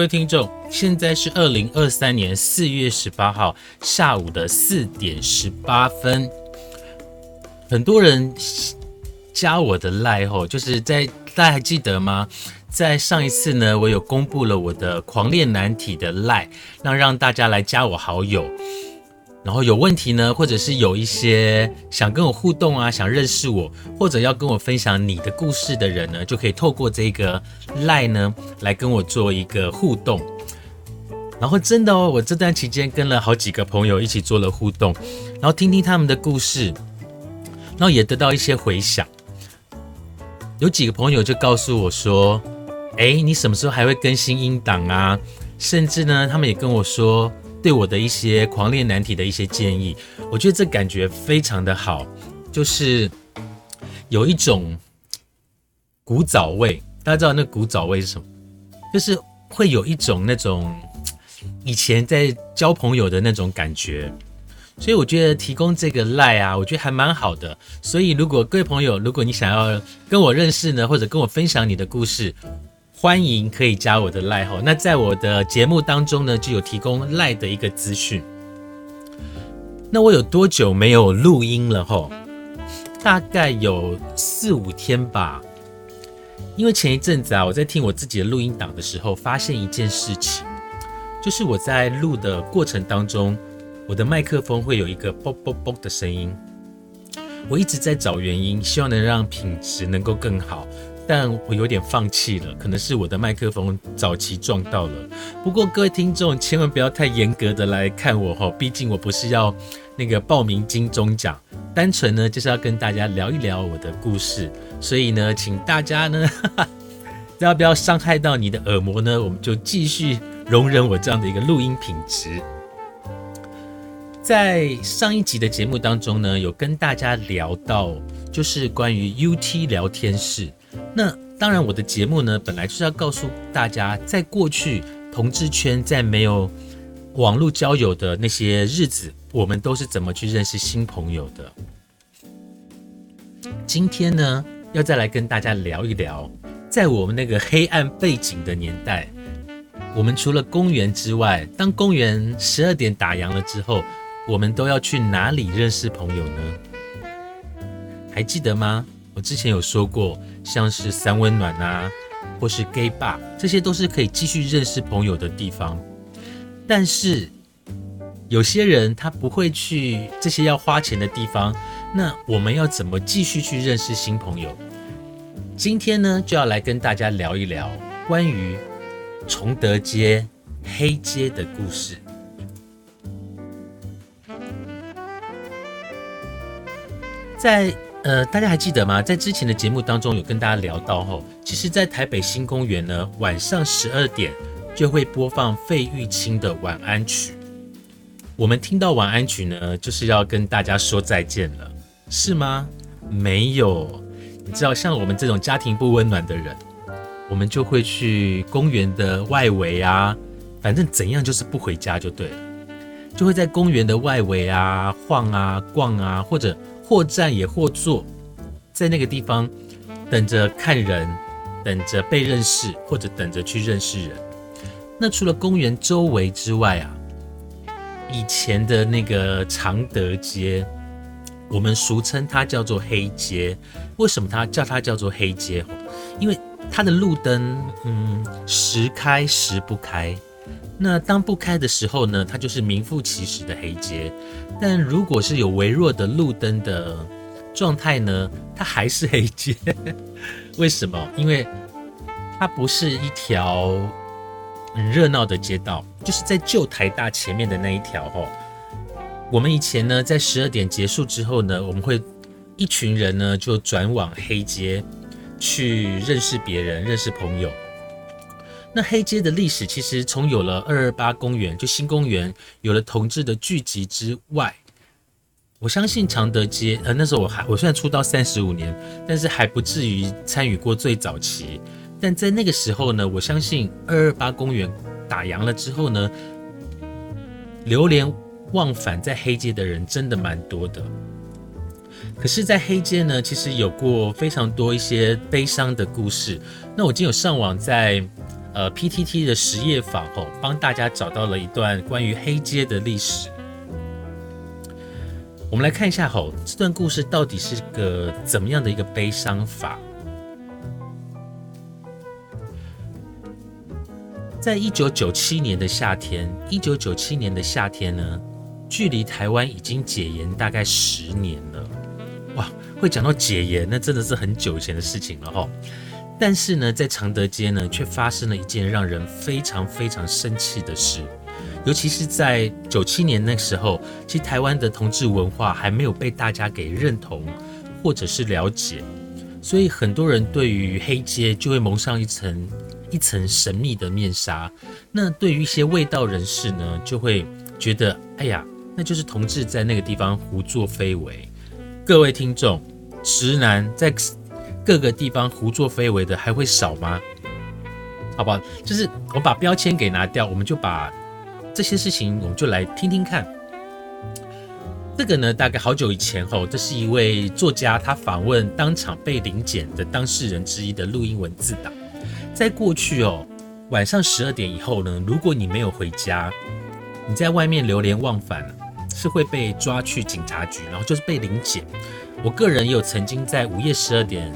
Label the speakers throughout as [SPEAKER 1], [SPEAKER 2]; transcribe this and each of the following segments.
[SPEAKER 1] 各位听众，现在是二零二三年四月十八号下午的四点十八分。很多人加我的赖吼，就是在大家还记得吗？在上一次呢，我有公布了我的狂恋难题的赖，那让大家来加我好友。然后有问题呢，或者是有一些想跟我互动啊，想认识我，或者要跟我分享你的故事的人呢，就可以透过这个赖呢来跟我做一个互动。然后真的哦，我这段期间跟了好几个朋友一起做了互动，然后听听他们的故事，然后也得到一些回响。有几个朋友就告诉我说：“哎，你什么时候还会更新音档啊？”甚至呢，他们也跟我说。对我的一些狂恋难题的一些建议，我觉得这感觉非常的好，就是有一种古早味。大家知道那古早味是什么？就是会有一种那种以前在交朋友的那种感觉。所以我觉得提供这个赖啊，我觉得还蛮好的。所以如果各位朋友，如果你想要跟我认识呢，或者跟我分享你的故事。欢迎可以加我的赖哈，那在我的节目当中呢，就有提供赖的一个资讯。那我有多久没有录音了哈？大概有四五天吧。因为前一阵子啊，我在听我自己的录音档的时候，发现一件事情，就是我在录的过程当中，我的麦克风会有一个啵啵啵的声音。我一直在找原因，希望能让品质能够更好。但我有点放弃了，可能是我的麦克风早期撞到了。不过各位听众千万不要太严格的来看我哈，毕竟我不是要那个报名金钟奖，单纯呢就是要跟大家聊一聊我的故事。所以呢，请大家呢，要不要伤害到你的耳膜呢？我们就继续容忍我这样的一个录音品质。在上一集的节目当中呢，有跟大家聊到，就是关于 UT 聊天室。那当然，我的节目呢，本来就是要告诉大家，在过去同志圈在没有网络交友的那些日子，我们都是怎么去认识新朋友的。今天呢，要再来跟大家聊一聊，在我们那个黑暗背景的年代，我们除了公园之外，当公园十二点打烊了之后，我们都要去哪里认识朋友呢？还记得吗？我之前有说过。像是三温暖啊，或是 gay bar，这些都是可以继续认识朋友的地方。但是有些人他不会去这些要花钱的地方，那我们要怎么继续去认识新朋友？今天呢，就要来跟大家聊一聊关于崇德街黑街的故事。在呃，大家还记得吗？在之前的节目当中有跟大家聊到吼，其实，在台北新公园呢，晚上十二点就会播放费玉清的晚安曲。我们听到晚安曲呢，就是要跟大家说再见了，是吗？没有，你知道，像我们这种家庭不温暖的人，我们就会去公园的外围啊，反正怎样就是不回家就对了，就会在公园的外围啊晃啊逛啊，或者。或站也或坐，在那个地方等着看人，等着被认识，或者等着去认识人。那除了公园周围之外啊，以前的那个常德街，我们俗称它叫做黑街。为什么它叫它叫做黑街？因为它的路灯，嗯，时开时不开。那当不开的时候呢，它就是名副其实的黑街。但如果是有微弱的路灯的状态呢，它还是黑街。为什么？因为它不是一条很热闹的街道，就是在旧台大前面的那一条哦。我们以前呢，在十二点结束之后呢，我们会一群人呢就转往黑街去认识别人、认识朋友。那黑街的历史其实从有了二二八公园，就新公园有了同志的聚集之外，我相信常德街，呃，那时候我还我虽然出道三十五年，但是还不至于参与过最早期。但在那个时候呢，我相信二二八公园打烊了之后呢，流连忘返在黑街的人真的蛮多的。可是，在黑街呢，其实有过非常多一些悲伤的故事。那我今天有上网在。呃，PTT 的实业坊哦，帮大家找到了一段关于黑街的历史。我们来看一下吼，这段故事到底是个怎么样的一个悲伤法？在一九九七年的夏天，一九九七年的夏天呢，距离台湾已经解严大概十年了。哇，会讲到解严，那真的是很久以前的事情了哈。但是呢，在常德街呢，却发生了一件让人非常非常生气的事。尤其是在九七年那时候，其实台湾的同志文化还没有被大家给认同或者是了解，所以很多人对于黑街就会蒙上一层一层神秘的面纱。那对于一些味道人士呢，就会觉得，哎呀，那就是同志在那个地方胡作非为。各位听众，直男在。各个地方胡作非为的还会少吗？好不好，就是我把标签给拿掉，我们就把这些事情，我们就来听听看。这个呢，大概好久以前吼，这是一位作家，他访问当场被临检的当事人之一的录音文字档。在过去哦，晚上十二点以后呢，如果你没有回家，你在外面流连忘返，是会被抓去警察局，然后就是被临检。我个人也有曾经在午夜十二点。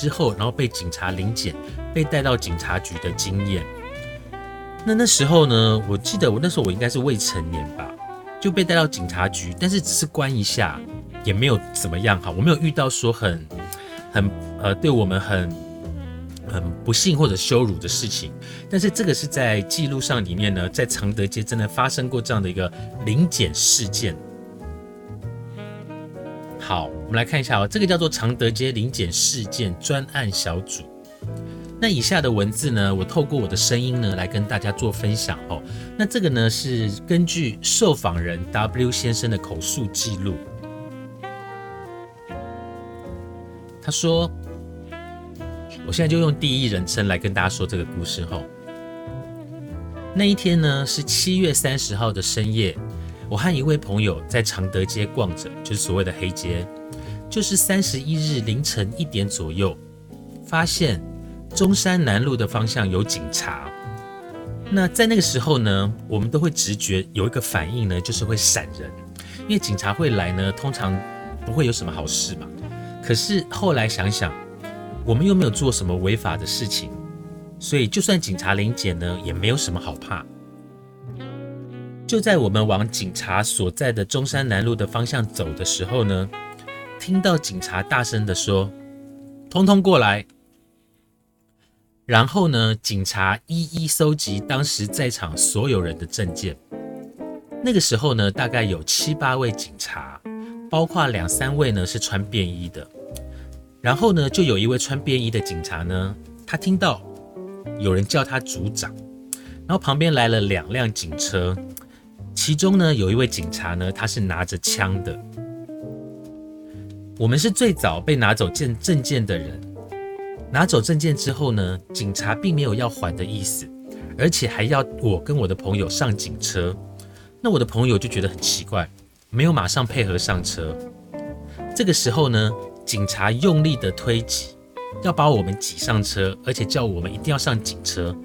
[SPEAKER 1] 之后，然后被警察临检，被带到警察局的经验。那那时候呢，我记得我那时候我应该是未成年吧，就被带到警察局，但是只是关一下，也没有怎么样哈。我没有遇到说很很呃对我们很很不幸或者羞辱的事情。但是这个是在记录上里面呢，在常德街真的发生过这样的一个临检事件。好，我们来看一下哦，这个叫做常德街临检事件专案小组。那以下的文字呢，我透过我的声音呢来跟大家做分享哦。那这个呢是根据受访人 W 先生的口述记录。他说：“我现在就用第一人称来跟大家说这个故事哦。那一天呢是七月三十号的深夜。”我和一位朋友在常德街逛着，就是所谓的黑街，就是三十一日凌晨一点左右，发现中山南路的方向有警察。那在那个时候呢，我们都会直觉有一个反应呢，就是会闪人，因为警察会来呢，通常不会有什么好事嘛。可是后来想想，我们又没有做什么违法的事情，所以就算警察临检呢，也没有什么好怕。就在我们往警察所在的中山南路的方向走的时候呢，听到警察大声的说：“通通过来。”然后呢，警察一一搜集当时在场所有人的证件。那个时候呢，大概有七八位警察，包括两三位呢是穿便衣的。然后呢，就有一位穿便衣的警察呢，他听到有人叫他组长，然后旁边来了两辆警车。其中呢，有一位警察呢，他是拿着枪的。我们是最早被拿走证证件的人。拿走证件之后呢，警察并没有要还的意思，而且还要我跟我的朋友上警车。那我的朋友就觉得很奇怪，没有马上配合上车。这个时候呢，警察用力的推挤，要把我们挤上车，而且叫我们一定要上警车。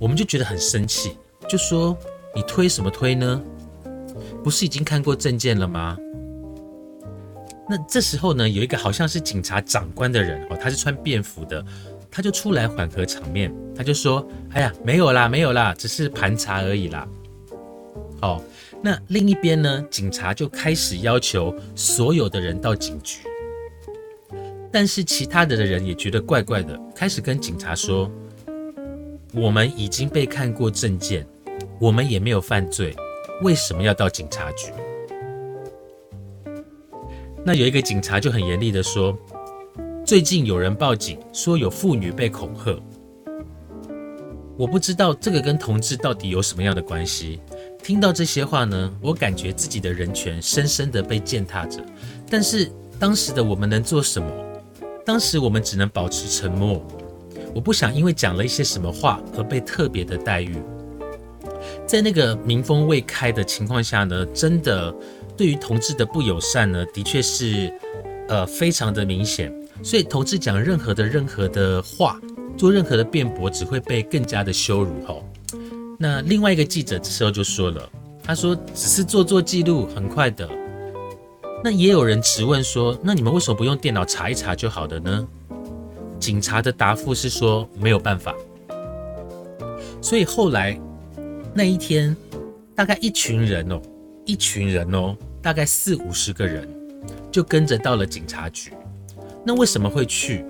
[SPEAKER 1] 我们就觉得很生气，就说。你推什么推呢？不是已经看过证件了吗？那这时候呢，有一个好像是警察长官的人哦，他是穿便服的，他就出来缓和场面，他就说：“哎呀，没有啦，没有啦，只是盘查而已啦。”好，那另一边呢，警察就开始要求所有的人到警局，但是其他的人也觉得怪怪的，开始跟警察说：“我们已经被看过证件，我们也没有犯罪，为什么要到警察局？”那有一个警察就很严厉的说：“最近有人报警说有妇女被恐吓，我不知道这个跟同志到底有什么样的关系。”听到这些话呢，我感觉自己的人权深深的被践踏着。但是当时的我们能做什么？当时我们只能保持沉默。我不想因为讲了一些什么话而被特别的待遇。在那个民风未开的情况下呢，真的。对于同志的不友善呢，的确是，呃，非常的明显。所以同志讲任何的任何的话，做任何的辩驳，只会被更加的羞辱。吼，那另外一个记者这时候就说了，他说只是做做记录，很快的。那也有人质问说，那你们为什么不用电脑查一查就好的呢？警察的答复是说没有办法。所以后来那一天，大概一群人哦。一群人哦，大概四五十个人，就跟着到了警察局。那为什么会去？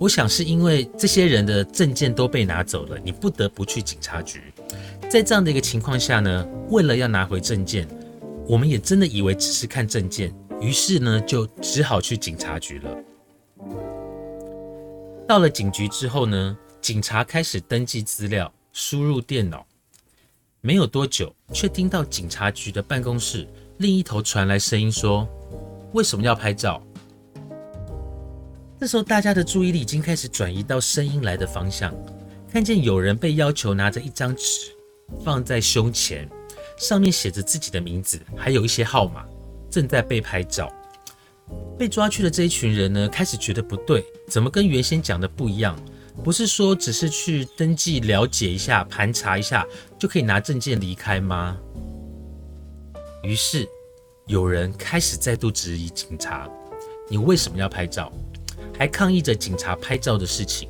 [SPEAKER 1] 我想是因为这些人的证件都被拿走了，你不得不去警察局。在这样的一个情况下呢，为了要拿回证件，我们也真的以为只是看证件，于是呢，就只好去警察局了。到了警局之后呢，警察开始登记资料，输入电脑。没有多久，却听到警察局的办公室另一头传来声音说：“为什么要拍照？”这时候，大家的注意力已经开始转移到声音来的方向，看见有人被要求拿着一张纸放在胸前，上面写着自己的名字，还有一些号码，正在被拍照。被抓去的这一群人呢，开始觉得不对，怎么跟原先讲的不一样？不是说只是去登记了解一下、盘查一下就可以拿证件离开吗？于是有人开始再度质疑警察：“你为什么要拍照？还抗议着警察拍照的事情，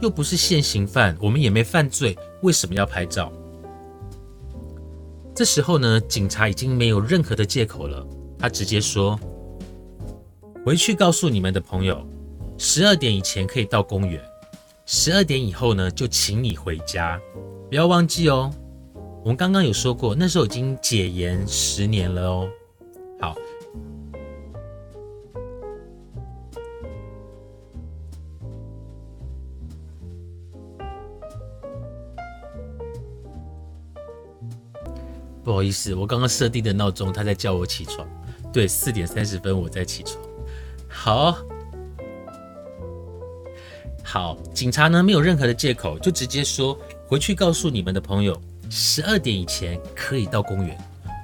[SPEAKER 1] 又不是现行犯，我们也没犯罪，为什么要拍照？”这时候呢，警察已经没有任何的借口了，他直接说：“回去告诉你们的朋友。”十二点以前可以到公园，十二点以后呢，就请你回家。不要忘记哦，我们刚刚有说过，那时候已经解严十年了哦。好，不好意思，我刚刚设定的闹钟，它在叫我起床。对，四点三十分我在起床。好。好，警察呢没有任何的借口，就直接说回去告诉你们的朋友，十二点以前可以到公园，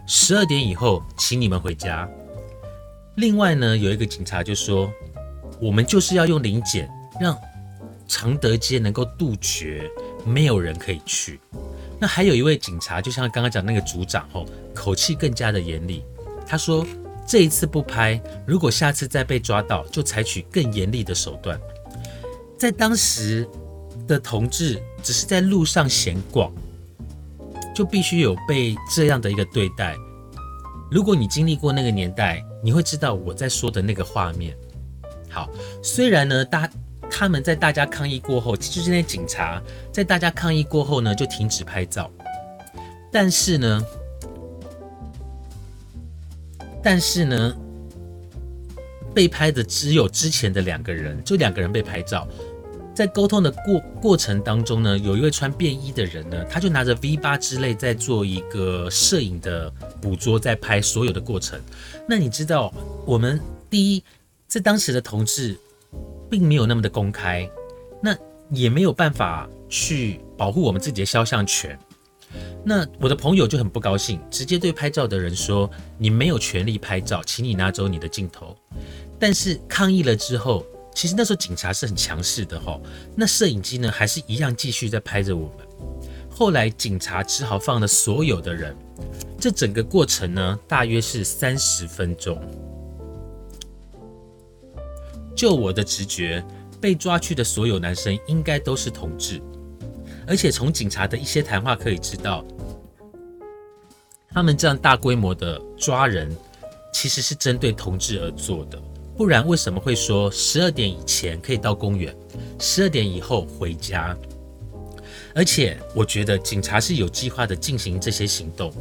[SPEAKER 1] 十二点以后请你们回家。另外呢，有一个警察就说，我们就是要用临检，让常德街能够杜绝没有人可以去。那还有一位警察，就像刚刚讲那个组长吼，口气更加的严厉，他说这一次不拍，如果下次再被抓到，就采取更严厉的手段。在当时的同志只是在路上闲逛，就必须有被这样的一个对待。如果你经历过那个年代，你会知道我在说的那个画面。好，虽然呢，大他们在大家抗议过后，就是那些警察在大家抗议过后呢，就停止拍照。但是呢，但是呢，被拍的只有之前的两个人，就两个人被拍照。在沟通的过过程当中呢，有一位穿便衣的人呢，他就拿着 V 八之类在做一个摄影的捕捉，在拍所有的过程。那你知道，我们第一在当时的同志并没有那么的公开，那也没有办法去保护我们自己的肖像权。那我的朋友就很不高兴，直接对拍照的人说：“你没有权利拍照，请你拿走你的镜头。”但是抗议了之后。其实那时候警察是很强势的哈，那摄影机呢还是一样继续在拍着我们。后来警察只好放了所有的人，这整个过程呢大约是三十分钟。就我的直觉，被抓去的所有男生应该都是同志，而且从警察的一些谈话可以知道，他们这样大规模的抓人，其实是针对同志而做的。不然为什么会说十二点以前可以到公园，十二点以后回家？而且我觉得警察是有计划的进行这些行动，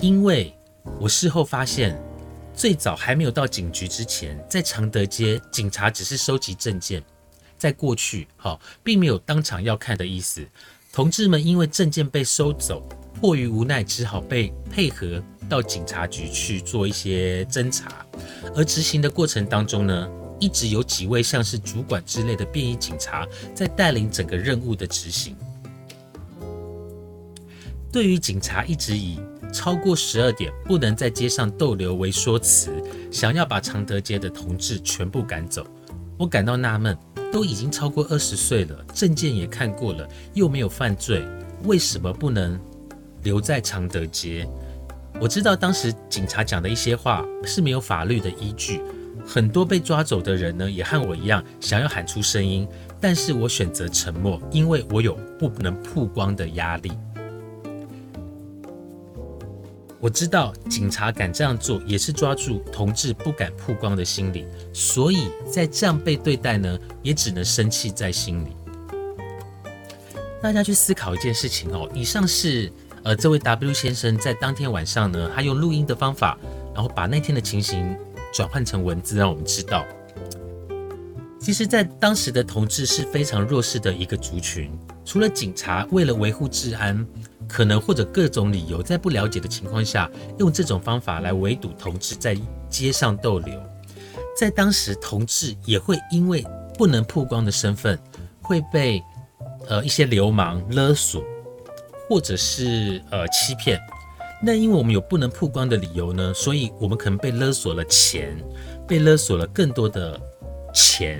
[SPEAKER 1] 因为我事后发现。最早还没有到警局之前，在常德街，警察只是收集证件。在过去，好，并没有当场要看的意思。同志们因为证件被收走，迫于无奈，只好被配合到警察局去做一些侦查。而执行的过程当中呢，一直有几位像是主管之类的便衣警察在带领整个任务的执行。对于警察一直以超过十二点不能在街上逗留为说辞，想要把常德街的同志全部赶走，我感到纳闷。都已经超过二十岁了，证件也看过了，又没有犯罪，为什么不能留在常德街？我知道当时警察讲的一些话是没有法律的依据，很多被抓走的人呢，也和我一样想要喊出声音，但是我选择沉默，因为我有不能曝光的压力。我知道警察敢这样做，也是抓住同志不敢曝光的心理，所以在这样被对待呢，也只能生气在心里。大家去思考一件事情哦，以上是呃这位 W 先生在当天晚上呢，他用录音的方法，然后把那天的情形转换成文字，让我们知道，其实，在当时的同志是非常弱势的一个族群，除了警察为了维护治安。可能或者各种理由，在不了解的情况下，用这种方法来围堵同志在街上逗留。在当时，同志也会因为不能曝光的身份，会被呃一些流氓勒索，或者是呃欺骗。那因为我们有不能曝光的理由呢，所以我们可能被勒索了钱，被勒索了更多的钱。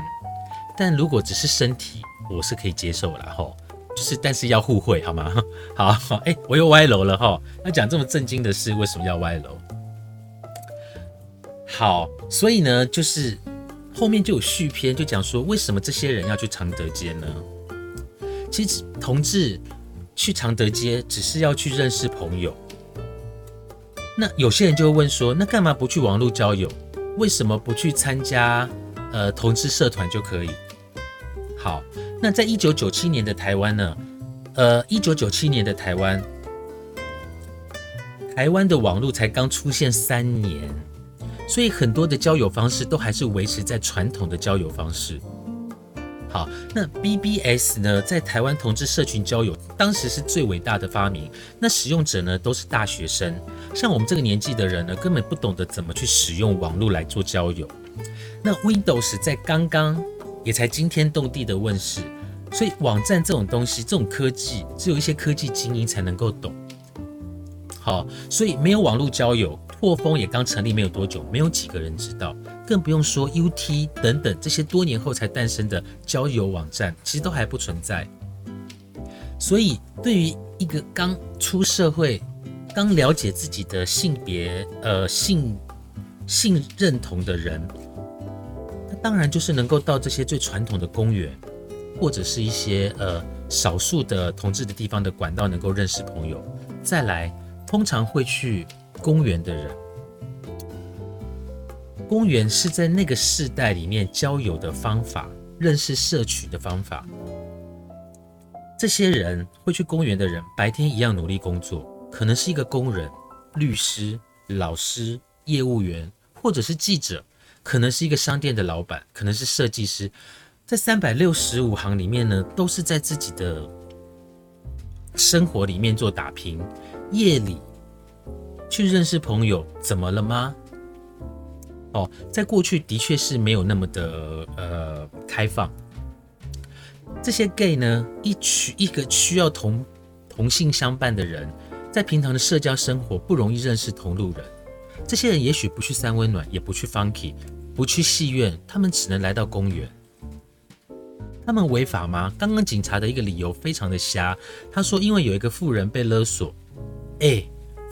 [SPEAKER 1] 但如果只是身体，我是可以接受了吼。就是，但是要互惠，好吗？好 好，哎，我又歪楼了哈。要讲这么震惊的事，为什么要歪楼？好，所以呢，就是后面就有续篇，就讲说为什么这些人要去常德街呢？其实同志去常德街只是要去认识朋友。那有些人就会问说，那干嘛不去网络交友？为什么不去参加呃同志社团就可以？好。那在一九九七年的台湾呢？呃，一九九七年的台湾，台湾的网络才刚出现三年，所以很多的交友方式都还是维持在传统的交友方式。好，那 BBS 呢，在台湾同志社群交友，当时是最伟大的发明。那使用者呢，都是大学生，像我们这个年纪的人呢，根本不懂得怎么去使用网络来做交友。那 Windows 在刚刚。也才惊天动地的问世，所以网站这种东西，这种科技，只有一些科技精英才能够懂。好，所以没有网络交友，破风也刚成立没有多久，没有几个人知道，更不用说 UT 等等这些多年后才诞生的交友网站，其实都还不存在。所以，对于一个刚出社会、刚了解自己的性别、呃性性认同的人。那当然，就是能够到这些最传统的公园，或者是一些呃少数的同志的地方的管道，能够认识朋友。再来，通常会去公园的人，公园是在那个世代里面交友的方法，认识社群的方法。这些人会去公园的人，白天一样努力工作，可能是一个工人、律师、老师、业务员，或者是记者。可能是一个商店的老板，可能是设计师，在三百六十五行里面呢，都是在自己的生活里面做打拼。夜里去认识朋友，怎么了吗？哦，在过去的确是没有那么的呃开放。这些 gay 呢，一群一个需要同同性相伴的人，在平常的社交生活不容易认识同路人。这些人也许不去三温暖，也不去 funky。不去戏院，他们只能来到公园。他们违法吗？刚刚警察的一个理由非常的瞎，他说因为有一个富人被勒索。哎，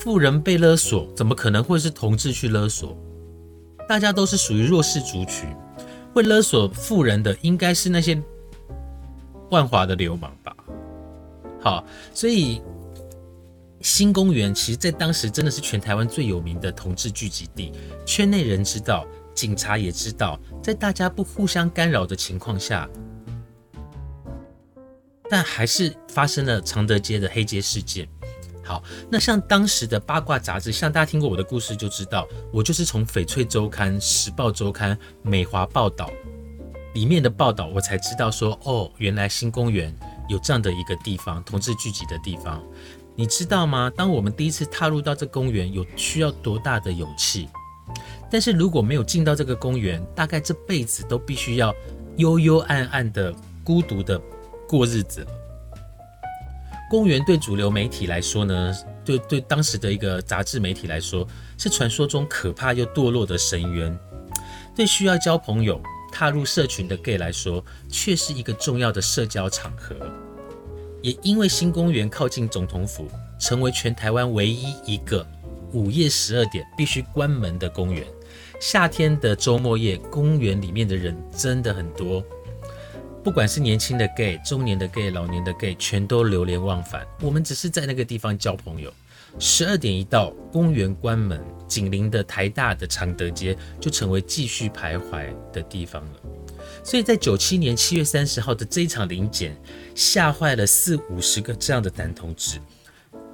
[SPEAKER 1] 富人被勒索，怎么可能会是同志去勒索？大家都是属于弱势族群，会勒索富人的应该是那些万华的流氓吧？好，所以新公园其实在当时真的是全台湾最有名的同志聚集地，圈内人知道，警察也知道，在大家不互相干扰的情况下，但还是发生了常德街的黑街事件。好，那像当时的八卦杂志，像大家听过我的故事就知道，我就是从翡翠周刊、时报周刊、美华报道里面的报道，我才知道说，哦，原来新公园有这样的一个地方，同志聚集的地方。你知道吗？当我们第一次踏入到这公园，有需要多大的勇气？但是如果没有进到这个公园，大概这辈子都必须要幽幽暗暗的、孤独的过日子。公园对主流媒体来说呢，对对当时的一个杂志媒体来说，是传说中可怕又堕落的深渊。对需要交朋友、踏入社群的 gay 来说，却是一个重要的社交场合。也因为新公园靠近总统府，成为全台湾唯一一个午夜十二点必须关门的公园。夏天的周末夜，公园里面的人真的很多。不管是年轻的 gay、中年的 gay、老年的 gay，全都流连忘返。我们只是在那个地方交朋友。十二点一到，公园关门，紧邻的台大的常德街就成为继续徘徊的地方了。所以在九七年七月三十号的这一场临检，吓坏了四五十个这样的男同志。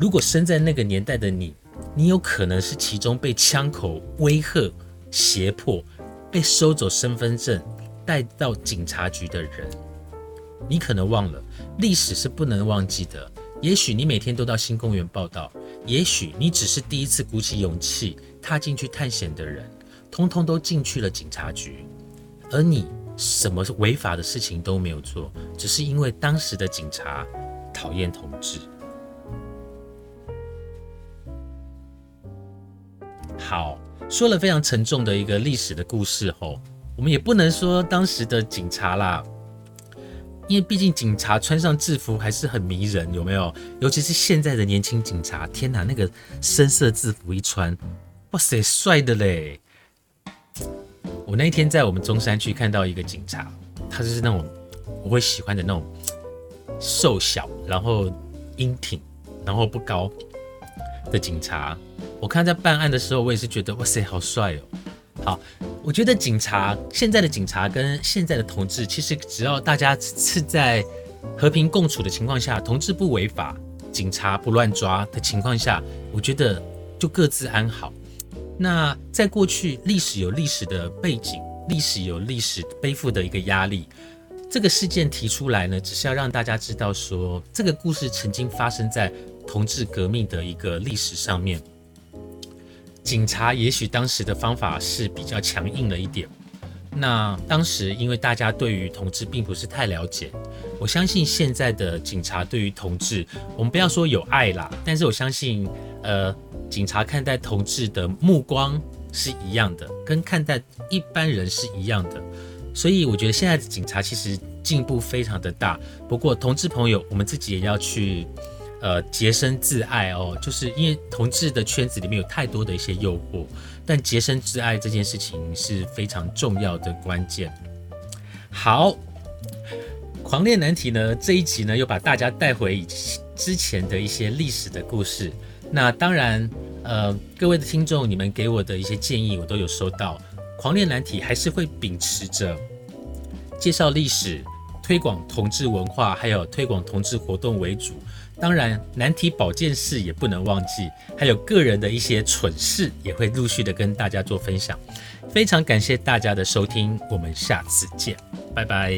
[SPEAKER 1] 如果生在那个年代的你，你有可能是其中被枪口威吓、胁迫、被收走身份证。带到警察局的人，你可能忘了，历史是不能忘记的。也许你每天都到新公园报道，也许你只是第一次鼓起勇气踏进去探险的人，通通都进去了警察局，而你什么违法的事情都没有做，只是因为当时的警察讨厌同志。好，说了非常沉重的一个历史的故事后。我们也不能说当时的警察啦，因为毕竟警察穿上制服还是很迷人，有没有？尤其是现在的年轻警察，天哪，那个深色制服一穿，哇塞，帅的嘞！我那天在我们中山区看到一个警察，他就是那种我会喜欢的那种瘦小，然后英挺，然后不高的警察。我看在办案的时候，我也是觉得哇塞，好帅哦！好。我觉得警察现在的警察跟现在的同志，其实只要大家是在和平共处的情况下，同志不违法，警察不乱抓的情况下，我觉得就各自安好。那在过去，历史有历史的背景，历史有历史背负的一个压力。这个事件提出来呢，只是要让大家知道说，这个故事曾经发生在同志革命的一个历史上面。警察也许当时的方法是比较强硬了一点。那当时因为大家对于同志并不是太了解，我相信现在的警察对于同志，我们不要说有爱啦，但是我相信，呃，警察看待同志的目光是一样的，跟看待一般人是一样的。所以我觉得现在的警察其实进步非常的大。不过同志朋友，我们自己也要去。呃，洁身自爱哦，就是因为同志的圈子里面有太多的一些诱惑，但洁身自爱这件事情是非常重要的关键。好，狂恋难题呢这一集呢又把大家带回之前的一些历史的故事。那当然，呃，各位的听众，你们给我的一些建议我都有收到。狂恋难题还是会秉持着介绍历史、推广同志文化，还有推广同志活动为主。当然，难题保健室也不能忘记，还有个人的一些蠢事也会陆续的跟大家做分享。非常感谢大家的收听，我们下次见，拜拜。